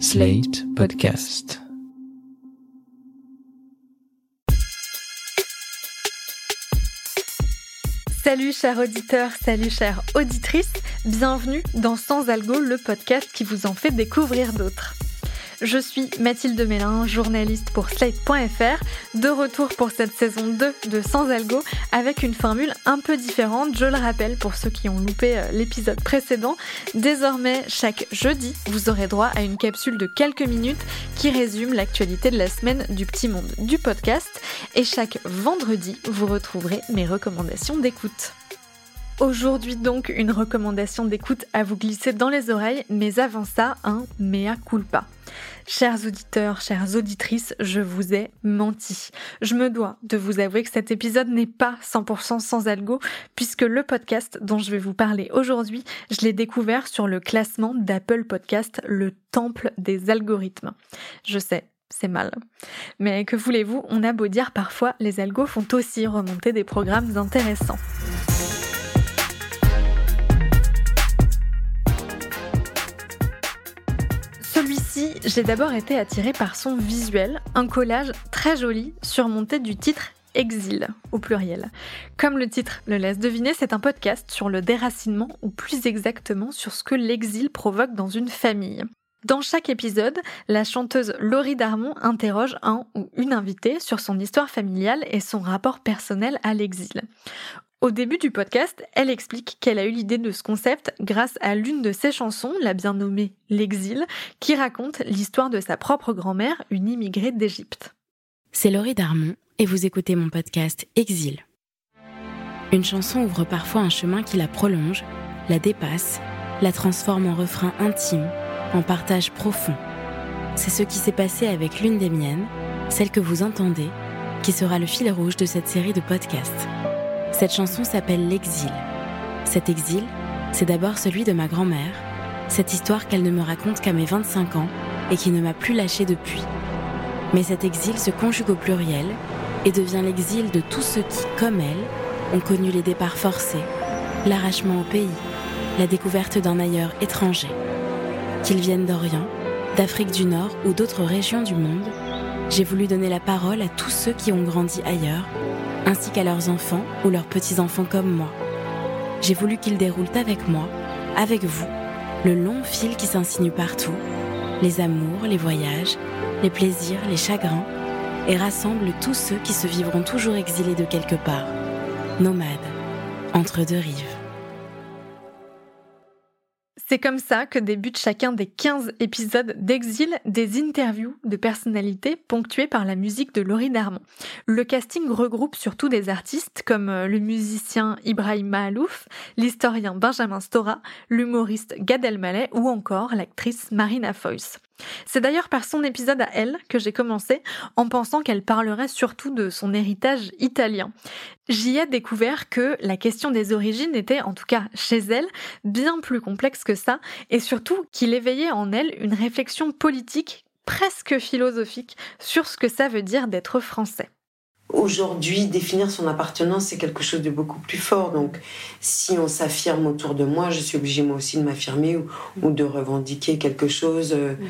Slate Podcast. Salut chers auditeurs, salut chères auditrices, bienvenue dans Sans Algo, le podcast qui vous en fait découvrir d'autres. Je suis Mathilde Mélin, journaliste pour Slate.fr, de retour pour cette saison 2 de Sans Algo avec une formule un peu différente, je le rappelle pour ceux qui ont loupé euh, l'épisode précédent. Désormais, chaque jeudi, vous aurez droit à une capsule de quelques minutes qui résume l'actualité de la semaine du petit monde du podcast et chaque vendredi, vous retrouverez mes recommandations d'écoute. Aujourd'hui donc une recommandation d'écoute à vous glisser dans les oreilles, mais avant ça, un mea culpa. Chers auditeurs, chères auditrices, je vous ai menti. Je me dois de vous avouer que cet épisode n'est pas 100% sans algo, puisque le podcast dont je vais vous parler aujourd'hui, je l'ai découvert sur le classement d'Apple Podcast, le temple des algorithmes. Je sais, c'est mal. Mais que voulez-vous, on a beau dire parfois, les algos font aussi remonter des programmes intéressants. J'ai d'abord été attirée par son visuel, un collage très joli surmonté du titre Exil au pluriel. Comme le titre le laisse deviner, c'est un podcast sur le déracinement ou plus exactement sur ce que l'exil provoque dans une famille. Dans chaque épisode, la chanteuse Laurie Darmon interroge un ou une invitée sur son histoire familiale et son rapport personnel à l'exil. Au début du podcast, elle explique qu'elle a eu l'idée de ce concept grâce à l'une de ses chansons, la bien nommée L'exil, qui raconte l'histoire de sa propre grand-mère, une immigrée d'Égypte. C'est Laurie Darmon et vous écoutez mon podcast Exil. Une chanson ouvre parfois un chemin qui la prolonge, la dépasse, la transforme en refrain intime, en partage profond. C'est ce qui s'est passé avec l'une des miennes, celle que vous entendez, qui sera le fil rouge de cette série de podcasts. Cette chanson s'appelle L'exil. Cet exil, c'est d'abord celui de ma grand-mère, cette histoire qu'elle ne me raconte qu'à mes 25 ans et qui ne m'a plus lâchée depuis. Mais cet exil se conjugue au pluriel et devient l'exil de tous ceux qui, comme elle, ont connu les départs forcés, l'arrachement au pays, la découverte d'un ailleurs étranger. Qu'ils viennent d'Orient, d'Afrique du Nord ou d'autres régions du monde, j'ai voulu donner la parole à tous ceux qui ont grandi ailleurs ainsi qu'à leurs enfants ou leurs petits-enfants comme moi. J'ai voulu qu'ils déroulent avec moi, avec vous, le long fil qui s'insinue partout, les amours, les voyages, les plaisirs, les chagrins, et rassemblent tous ceux qui se vivront toujours exilés de quelque part, nomades, entre deux rives. C'est comme ça que débute chacun des 15 épisodes d'Exil des interviews de personnalités ponctuées par la musique de Laurie Darmon. Le casting regroupe surtout des artistes comme euh, le musicien Ibrahim Mahalouf, l'historien Benjamin Stora, l'humoriste Gad Elmaleh ou encore l'actrice Marina Foïs. C'est d'ailleurs par son épisode à elle que j'ai commencé en pensant qu'elle parlerait surtout de son héritage italien. J'y ai découvert que la question des origines était, en tout cas chez elle, bien plus complexe que ça et surtout qu'il éveillait en elle une réflexion politique presque philosophique sur ce que ça veut dire d'être français. Aujourd'hui, définir son appartenance, c'est quelque chose de beaucoup plus fort. Donc, si on s'affirme autour de moi, je suis obligée moi aussi de m'affirmer ou, de revendiquer quelque chose. Euh, mm.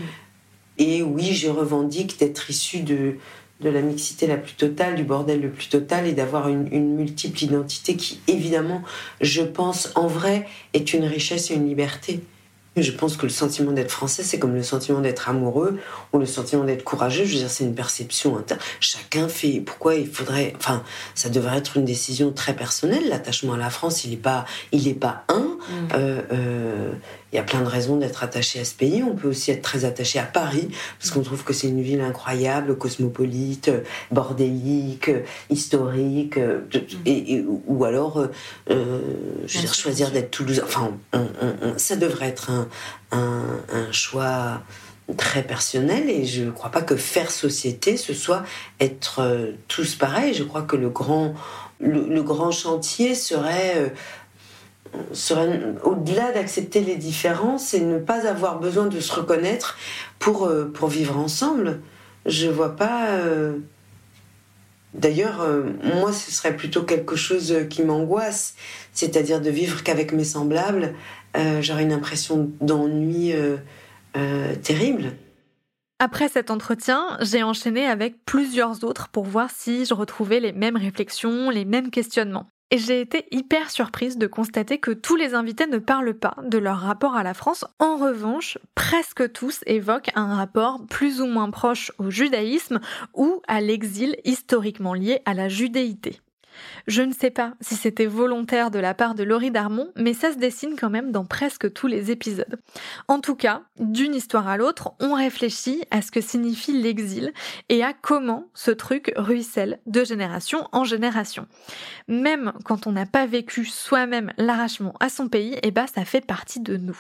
Et oui, je revendique d'être issue de, de la mixité la plus totale, du bordel le plus total et d'avoir une, une, multiple identité qui, évidemment, je pense, en vrai, est une richesse et une liberté. Je pense que le sentiment d'être français, c'est comme le sentiment d'être amoureux ou le sentiment d'être courageux. Je veux dire, c'est une perception interne. Chacun fait. Pourquoi il faudrait. Enfin, ça devrait être une décision très personnelle. L'attachement à la France, il n'est pas, il est pas un. Mm. Euh, euh, il y a plein de raisons d'être attaché à ce pays. On peut aussi être très attaché à Paris, parce qu'on trouve que c'est une ville incroyable, cosmopolite, bordélique, historique, et, ou alors, euh, je veux dire, choisir d'être toulousain. Enfin, ça devrait être un, un, choix très personnel et je ne crois pas que faire société ce soit être tous pareils. Je crois que le grand, le, grand chantier serait serait au-delà d'accepter les différences et ne pas avoir besoin de se reconnaître pour, euh, pour vivre ensemble. Je vois pas. Euh, d'ailleurs, euh, moi, ce serait plutôt quelque chose qui m'angoisse, c'est-à-dire de vivre qu'avec mes semblables. J'aurais une impression d'ennui terrible. Après cet entretien, j'ai enchaîné avec plusieurs autres pour voir si je retrouvais les mêmes réflexions, les mêmes questionnements. Et j'ai été hyper surprise de constater que tous les invités ne parlent pas de leur rapport à la France. En revanche, presque tous évoquent un rapport plus ou moins proche au judaïsme ou à l'exil historiquement lié à la judéité. Je ne sais pas si c'était volontaire de la part de Laurie Darmon, mais ça se dessine quand même dans presque tous les épisodes. En tout cas, d'une histoire à l'autre, on réfléchit à ce que signifie l'exil et à comment ce truc ruisselle de génération en génération. Même quand on n'a pas vécu soi-même l'arrachement à son pays, eh ben ça fait partie de nous.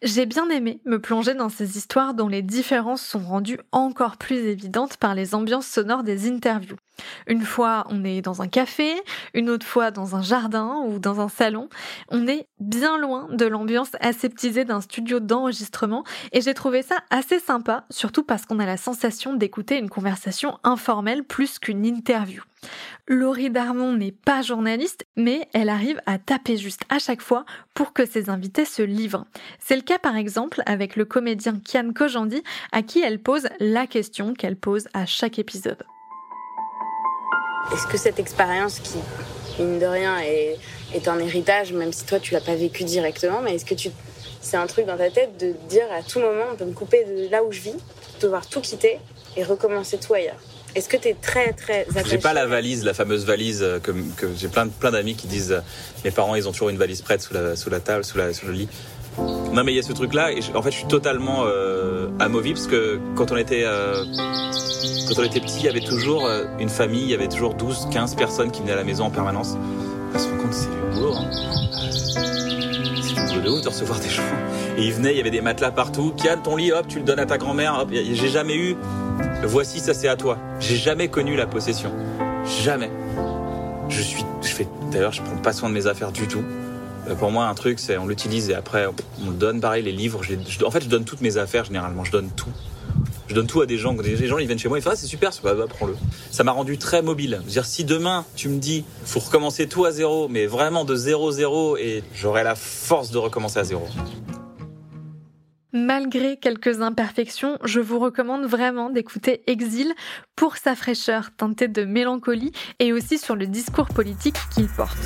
J'ai bien aimé me plonger dans ces histoires dont les différences sont rendues encore plus évidentes par les ambiances sonores des interviews. Une fois, on est dans un café, une autre fois dans un jardin ou dans un salon. On est bien loin de l'ambiance aseptisée d'un studio d'enregistrement et j'ai trouvé ça assez sympa, surtout parce qu'on a la sensation d'écouter une conversation informelle plus qu'une interview. Laurie Darmon n'est pas journaliste, mais elle arrive à taper juste à chaque fois pour que ses invités se livrent. C'est le cas par exemple avec le comédien Kian Kojandi, à qui elle pose la question qu'elle pose à chaque épisode. Est-ce que cette expérience qui, mine de rien, est, un héritage, même si toi tu l'as pas vécu directement, mais est-ce que tu, c'est un truc dans ta tête de dire à tout moment, peut me couper de là où je vis, de devoir tout quitter et recommencer tout ailleurs? Est-ce que tu es très très attaché J'ai pas la valise, la fameuse valise euh, que, que j'ai plein, plein d'amis qui disent euh, mes parents ils ont toujours une valise prête sous la, sous la table, sous, la, sous le lit. Non mais il y a ce truc là et en fait je suis totalement euh, amovible parce que quand on était euh, quand on était petit il y avait toujours euh, une famille, il y avait toujours 12 15 personnes qui venaient à la maison en permanence. On se rend compte c'est du boulot hein. C'est du boulot de ouf de recevoir des gens. Et ils venaient, il y avait des matelas partout. Kian, ton lit, hop, tu le donnes à ta grand-mère. Hop, j'ai jamais eu. Voici, ça c'est à toi. J'ai jamais connu la possession. Jamais. Je suis, je fais. D'ailleurs, je prends pas soin de mes affaires du tout. Euh, pour moi, un truc, c'est on l'utilise et après on le donne. Pareil, les livres. en fait, je donne toutes mes affaires généralement. Je donne tout. Je donne tout à des gens. Les gens, ils viennent chez moi, ils font ah, c'est super, bah, prends-le. Ça m'a rendu très mobile. dire, si demain tu me dis, faut recommencer tout à zéro, mais vraiment de zéro zéro, et j'aurai la force de recommencer à zéro. Malgré quelques imperfections, je vous recommande vraiment d'écouter Exil pour sa fraîcheur teintée de mélancolie et aussi sur le discours politique qu'il porte.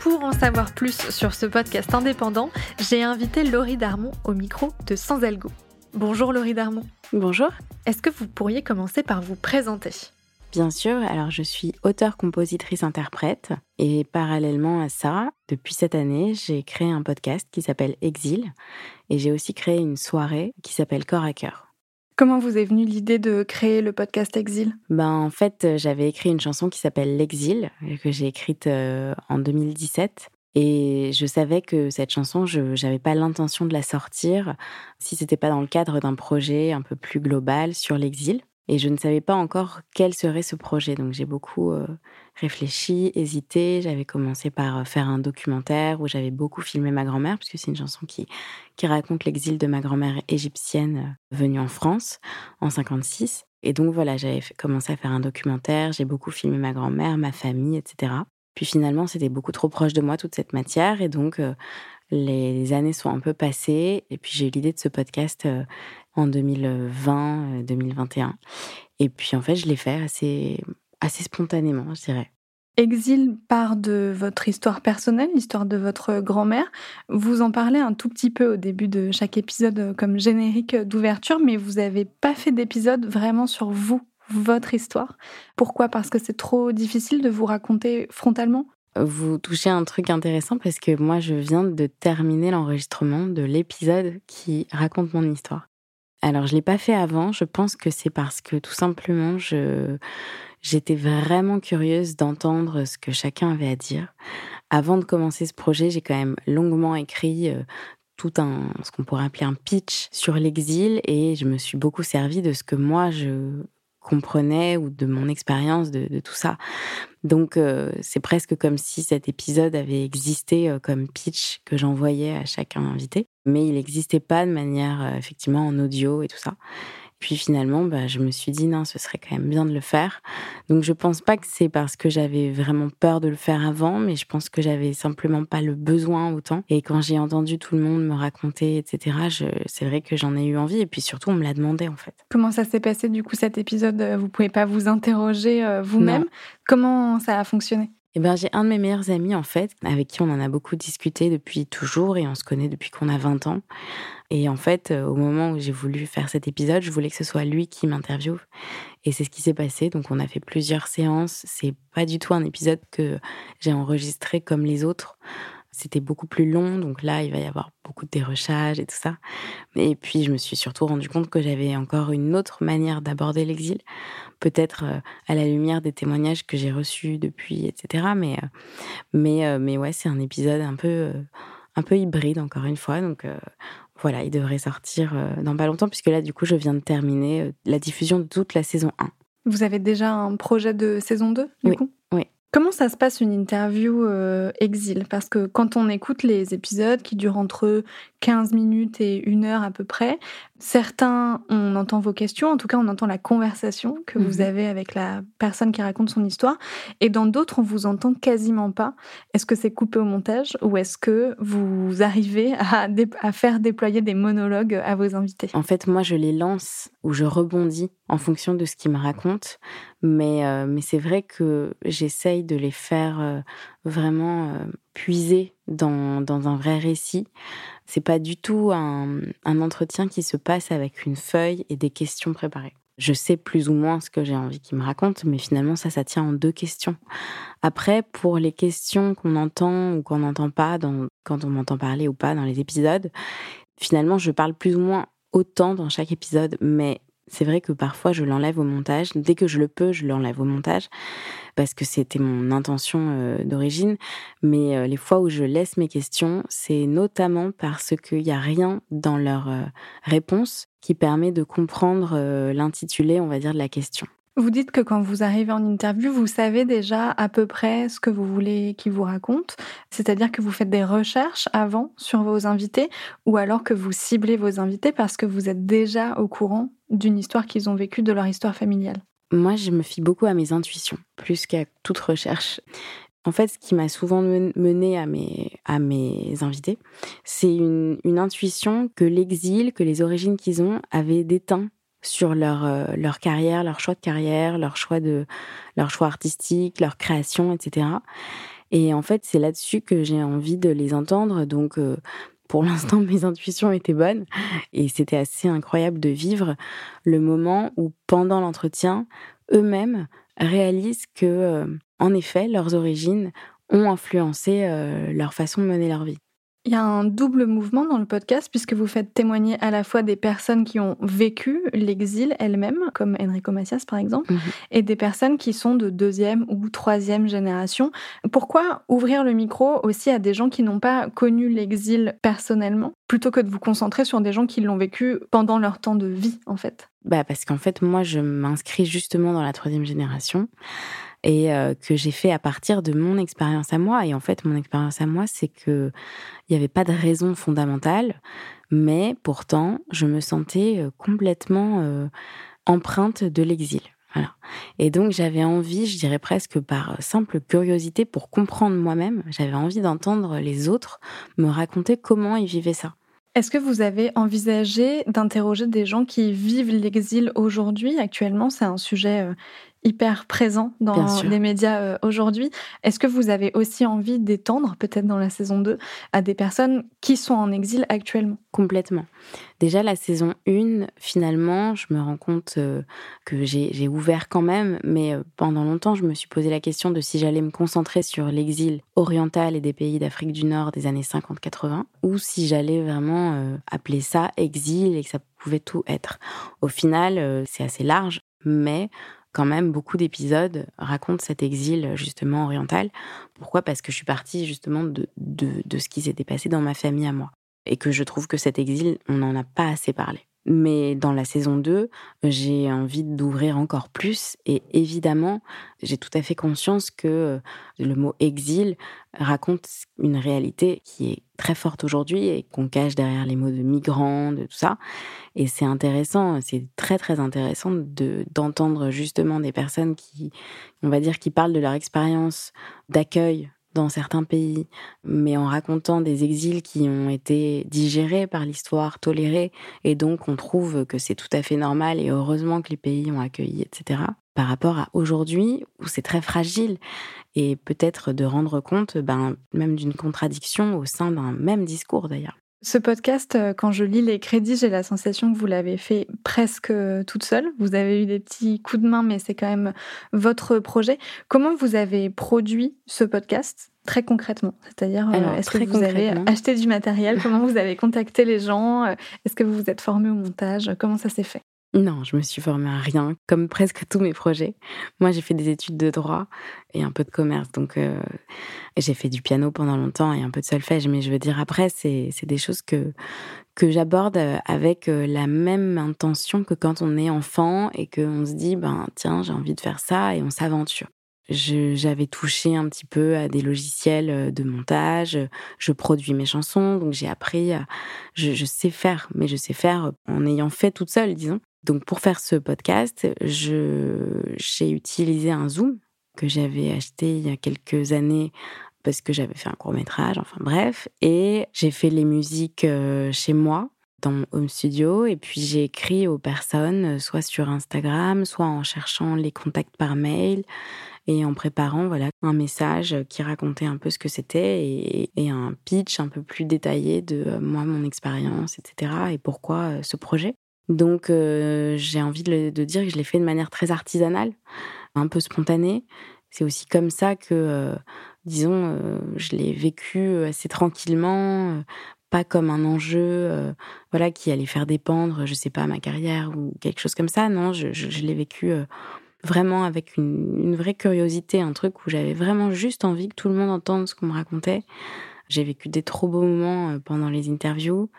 Pour en savoir plus sur ce podcast indépendant, j'ai invité Laurie Darmon au micro de Sans Algo. Bonjour Laurie Darmon. Bonjour. Est-ce que vous pourriez commencer par vous présenter? Bien sûr, alors je suis auteure, compositrice, interprète et parallèlement à ça, depuis cette année, j'ai créé un podcast qui s'appelle Exil et j'ai aussi créé une soirée qui s'appelle Corps à cœur. Comment vous est venue l'idée de créer le podcast Exil? Ben en fait, j'avais écrit une chanson qui s'appelle L'exil que j'ai écrite euh, en 2017 et je savais que cette chanson, je n'avais pas l'intention de la sortir si c'était pas dans le cadre d'un projet un peu plus global sur l'exil. Et je ne savais pas encore quel serait ce projet. Donc j'ai beaucoup euh, réfléchi, hésité. J'avais commencé par euh, faire un documentaire où j'avais beaucoup filmé ma grand-mère, puisque c'est une chanson qui, qui raconte l'exil de ma grand-mère égyptienne euh, venue en France en 56. Et donc voilà, j'avais commencé à faire un documentaire. J'ai beaucoup filmé ma grand-mère, ma famille, etc. Puis finalement, c'était beaucoup trop proche de moi toute cette matière. Et donc, les années sont un peu passées. Et puis j'ai eu l'idée de ce podcast en 2020-2021. Et puis en fait, je l'ai fait assez, assez spontanément, je dirais. Exil part de votre histoire personnelle, l'histoire de votre grand-mère. Vous en parlez un tout petit peu au début de chaque épisode comme générique d'ouverture, mais vous n'avez pas fait d'épisode vraiment sur vous, votre histoire. Pourquoi? Parce que c'est trop difficile de vous raconter frontalement? Vous touchez un truc intéressant parce que moi, je viens de terminer l'enregistrement de l'épisode qui raconte mon histoire. Alors, je l'ai pas fait avant. Je pense que c'est parce que tout simplement, j'étais vraiment curieuse d'entendre ce que chacun avait à dire. Avant de commencer ce projet, j'ai quand même longuement écrit euh, tout un ce qu'on pourrait appeler un pitch sur l'exil et je me suis beaucoup servi de ce que moi je comprenais ou de mon expérience de, tout ça. Donc euh, c'est presque comme si cet épisode avait existé euh, comme pitch que j'envoyais à chacun invité, mais il n'existait pas de manière euh, effectivement en audio et tout ça. Puis finalement, bah, je me suis dit non, ce serait quand même bien de le faire. Donc je pense pas que c'est parce que j'avais vraiment peur de le faire avant, mais je pense que j'avais simplement pas le besoin autant. Et quand j'ai entendu tout le monde me raconter, etc., c'est vrai que j'en ai eu envie. Et puis surtout, on me l'a demandé en fait. Comment ça s'est passé du coup cet épisode Vous pouvez pas vous interroger euh, vous-même? Comment ça a fonctionné? Eh ben, j'ai un de mes meilleurs amis, en fait, avec qui on en a beaucoup discuté depuis toujours et on se connaît depuis qu'on a 20 ans. Et en fait, euh, au moment où j'ai voulu faire cet épisode, je voulais que ce soit lui qui m'interviewe. Et c'est ce qui s'est passé. Donc, on a fait plusieurs séances. C'est pas du tout un épisode que j'ai enregistré comme les autres. C'était beaucoup plus long, donc là, il va y avoir beaucoup de dérochages et tout ça. Et puis, je me suis surtout rendu compte que j'avais encore une autre manière d'aborder l'exil, peut-être euh, à la lumière des témoignages que j'ai reçus depuis, etc. Mais, euh, mais, mais ouais, c'est un épisode un peu, un peu hybride, encore une fois. Donc, voilà, il devrait sortir dans pas longtemps, puisque là, du coup, je viens de terminer la diffusion de toute la saison 1. Vous avez déjà un projet de saison 2, du oui, coup? Oui. Comment ça se passe une interview euh, exil? Parce que quand on écoute les épisodes qui durent entre 15 minutes et une heure à peu près, certains, on entend vos questions, en tout cas on entend la conversation que vous Mhm. avez avec la personne qui raconte son histoire, et dans d'autres on vous entend quasiment pas. Est-ce que c'est coupé au montage ou est-ce que vous arrivez à, dé- à faire déployer des monologues à vos invités? En fait, moi, je les lance ou je rebondis en fonction de ce qu'ils me racontent. Mais, euh, mais c'est vrai que j'essaye de les faire euh, vraiment euh, puiser dans, dans un vrai récit. C'est pas du tout un, un entretien qui se passe avec une feuille et des questions préparées. Je sais plus ou moins ce que j'ai envie qu'ils me racontent, mais finalement, ça, ça tient en deux questions. Après, pour les questions qu'on entend ou qu'on n'entend pas dans, quand on m'entend parler ou pas dans les épisodes, finalement, je parle plus ou moins autant dans chaque épisode, mais c'est vrai que parfois je l'enlève au montage. Dès que je le peux, je l'enlève au montage parce que c'était mon intention euh, d'origine. Mais euh, les fois où je laisse mes questions, c'est notamment parce qu'il n'y a rien dans leur euh, réponse qui permet de comprendre l'intitulé, on va dire, de la question. Vous dites que quand vous arrivez en interview, vous savez déjà à peu près ce que vous voulez qu'ils vous racontent, c'est-à-dire que vous faites des recherches avant sur vos invités ou alors que vous ciblez vos invités parce que vous êtes déjà au courant d'une histoire qu'ils ont vécue, de leur histoire familiale. Moi, je me fie beaucoup à mes intuitions, plus qu'à toute recherche. En fait, ce qui m'a souvent mené à mes, à mes invités, c'est une, une intuition que l'exil, que les origines qu'ils ont avaient déteint sur leur, euh, leur carrière, leur choix de carrière, leur choix, de, leur choix artistique, leur création, etc. Et en fait, c'est là-dessus que j'ai envie de les entendre. Donc, euh, pour l'instant, mes intuitions étaient bonnes. Et c'était assez incroyable de vivre le moment où, pendant l'entretien, eux-mêmes réalisent que, euh, en effet, leurs origines ont influencé leur façon de mener leur vie. Il y a un double mouvement dans le podcast puisque vous faites témoigner à la fois des personnes qui ont vécu l'exil elles-mêmes, comme Enrico Macias par exemple, Mhm. et des personnes qui sont de deuxième ou troisième génération. Pourquoi ouvrir le micro aussi à des gens qui n'ont pas connu l'exil personnellement, plutôt que de vous concentrer sur des gens qui l'ont vécu pendant leur temps de vie en fait? Bah parce qu'en fait, moi, je m'inscris justement dans la troisième génération et euh, que j'ai fait à partir de mon expérience à moi. Et en fait, mon expérience à moi, c'est que il n'y avait pas de raison fondamentale, mais pourtant, je me sentais euh, complètement euh, empreinte de l'exil. Et donc, j'avais envie, je dirais presque par simple curiosité, pour comprendre moi-même, j'avais envie d'entendre les autres me raconter comment ils vivaient ça. Est-ce que vous avez envisagé d'interroger des gens qui vivent l'exil aujourd'hui? Actuellement, c'est un sujet hyper présent dans les médias euh, aujourd'hui. Est-ce que vous avez aussi envie d'étendre, peut-être dans la saison 2, à des personnes qui sont en exil actuellement? Complètement. Déjà, la saison 1, finalement, je me rends compte euh, que j'ai j'ai ouvert quand même, mais euh, pendant longtemps, je me suis posé la question de si j'allais me concentrer sur l'exil oriental et des pays d'Afrique du Nord des années 50-80, ou si j'allais vraiment euh, appeler ça exil et que ça pouvait tout être. Au final, c'est assez large, mais quand même, beaucoup d'épisodes racontent cet exil justement oriental. Pourquoi? Parce que je suis partie justement de, de, de ce qui s'était passé dans ma famille à moi et que je trouve que cet exil, on n'en a pas assez parlé. Mais dans la saison 2, j'ai envie d'ouvrir encore plus. Et évidemment, j'ai tout à fait conscience que euh, le mot exil raconte une réalité qui est très forte aujourd'hui et qu'on cache derrière les mots de migrants, de tout ça. Et c'est intéressant, c'est très très intéressant de d'entendre justement des personnes qui, on va dire, qui parlent de leur expérience d'accueil dans certains pays, mais en racontant des exils qui ont été digérés par l'histoire, tolérés, et donc on trouve que c'est tout à fait normal et heureusement que les pays ont accueilli, etc. Par rapport à aujourd'hui où c'est très fragile et peut-être de rendre compte ben, même d'une contradiction au sein d'un même discours d'ailleurs. Ce podcast, euh, quand je lis les crédits, j'ai la sensation que vous l'avez fait presque euh, toute seule. Vous avez eu des petits coups de main, mais c'est quand même votre projet. Comment vous avez produit ce podcast très concrètement? C'est-à-dire, euh, est-ce que vous avez acheté du matériel? Comment vous avez contacté les gens? Est-ce que vous vous êtes formé au montage? Comment ça s'est fait? Non, je me suis formée à rien, comme presque tous mes projets. Moi, j'ai fait des études de droit et un peu de commerce. Donc, euh, j'ai fait du piano pendant longtemps et un peu de solfège. Mais je veux dire, après, c'est des choses que, que j'aborde avec euh, la même intention que quand on est enfant et qu'on se dit, ben, tiens, j'ai envie de faire ça et on s'aventure. J'avais touché un petit peu à des logiciels euh, de montage. Je produis mes chansons, donc j'ai appris. Je, je sais faire, mais je sais faire en ayant fait toute seule, disons. Donc pour faire ce podcast, j'ai utilisé un Zoom que j'avais acheté il y a quelques années parce que j'avais fait un court métrage, enfin bref, et j'ai fait les musiques euh, chez moi dans mon home studio. Et puis j'ai écrit aux personnes euh, soit sur Instagram, soit en cherchant les contacts par mail et en préparant voilà un message qui racontait un peu ce que c'était et, un pitch un peu plus détaillé de euh, moi mon expérience etc et pourquoi ce projet donc euh, j'ai envie de, dire que je l'ai fait de manière très artisanale, un peu spontanée. C'est aussi comme ça que, euh, disons, euh, je l'ai vécu assez tranquillement, pas comme un enjeu, voilà, qui allait faire dépendre, je sais pas, ma carrière ou quelque chose comme ça. Non, je, l'ai vécu vraiment avec une, une, vraie curiosité, un truc où j'avais vraiment juste envie que tout le monde entende ce qu'on me racontait. J'ai vécu des trop beaux moments pendant les interviews.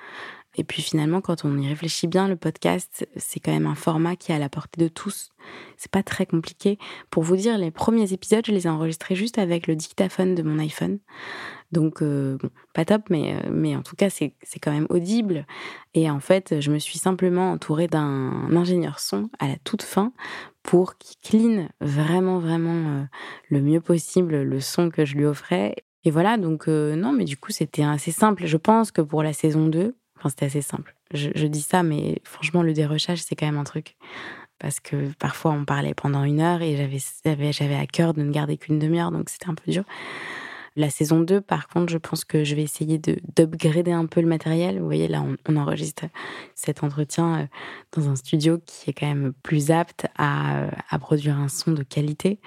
Et puis finalement, quand on y réfléchit bien, le podcast, c'est quand même un format qui est à la portée de tous. C'est pas très compliqué. Pour vous dire, les premiers épisodes, je les ai enregistrés juste avec le dictaphone de mon iPhone. Donc, euh, pas top, mais, euh, mais en tout cas, c'est quand même audible. Et en fait, je me suis simplement entourée d'un ingénieur son à la toute fin pour qu'il clean vraiment, vraiment euh, le mieux possible le son que je lui offrais. Et voilà, donc non, mais du coup, c'était assez simple. Je pense que pour la saison 2, C'était assez simple. Je, dis ça, mais franchement, le dérochage, c'est quand même un truc. Parce que parfois, on parlait pendant une heure et j'avais, à cœur de ne garder qu'une demi-heure, donc c'était un peu dur. La saison 2, par contre, je pense que je vais essayer de, d'upgrader un peu le matériel. Vous voyez, là, on, enregistre cet entretien euh, dans un studio qui est quand même plus apte à, à produire un son de qualité.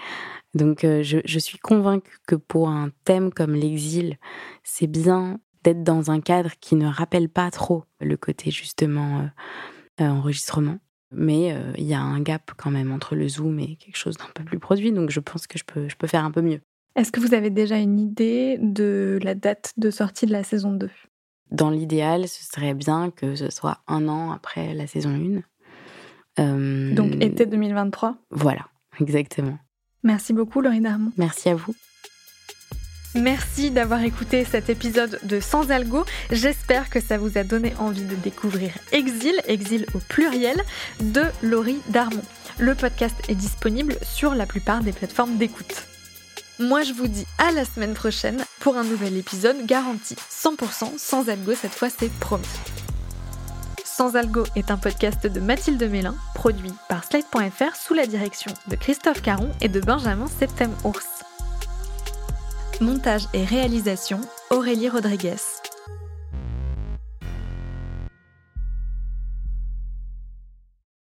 Donc, euh, je, je suis convaincue que pour un thème comme l'exil, c'est bien d'être dans un cadre qui ne rappelle pas trop le côté justement euh, euh, enregistrement. Mais euh, il y a un gap quand même entre le Zoom et quelque chose d'un peu plus produit, donc je pense que je peux, je peux faire un peu mieux. Est-ce que vous avez déjà une idée de la date de sortie de la saison 2 Dans l'idéal, ce serait bien que ce soit un an après la saison 1. Donc été 2023 Voilà, exactement. Merci beaucoup Laurie Darmon. Merci à vous. Merci d'avoir écouté cet épisode de Sans Algo. J'espère que ça vous a donné envie de découvrir Exil, Exil au pluriel, de Laurie Darmon. Le podcast est disponible sur la plupart des plateformes d'écoute. Moi, je vous dis à la semaine prochaine pour un nouvel épisode garanti 100% sans algo. Cette fois, c'est promis. Sans Algo est un podcast de Mathilde Mélin, produit par Slide.fr sous la direction de Christophe Caron et de Benjamin Septem-Ours. Montage et réalisation, Aurélie Rodriguez.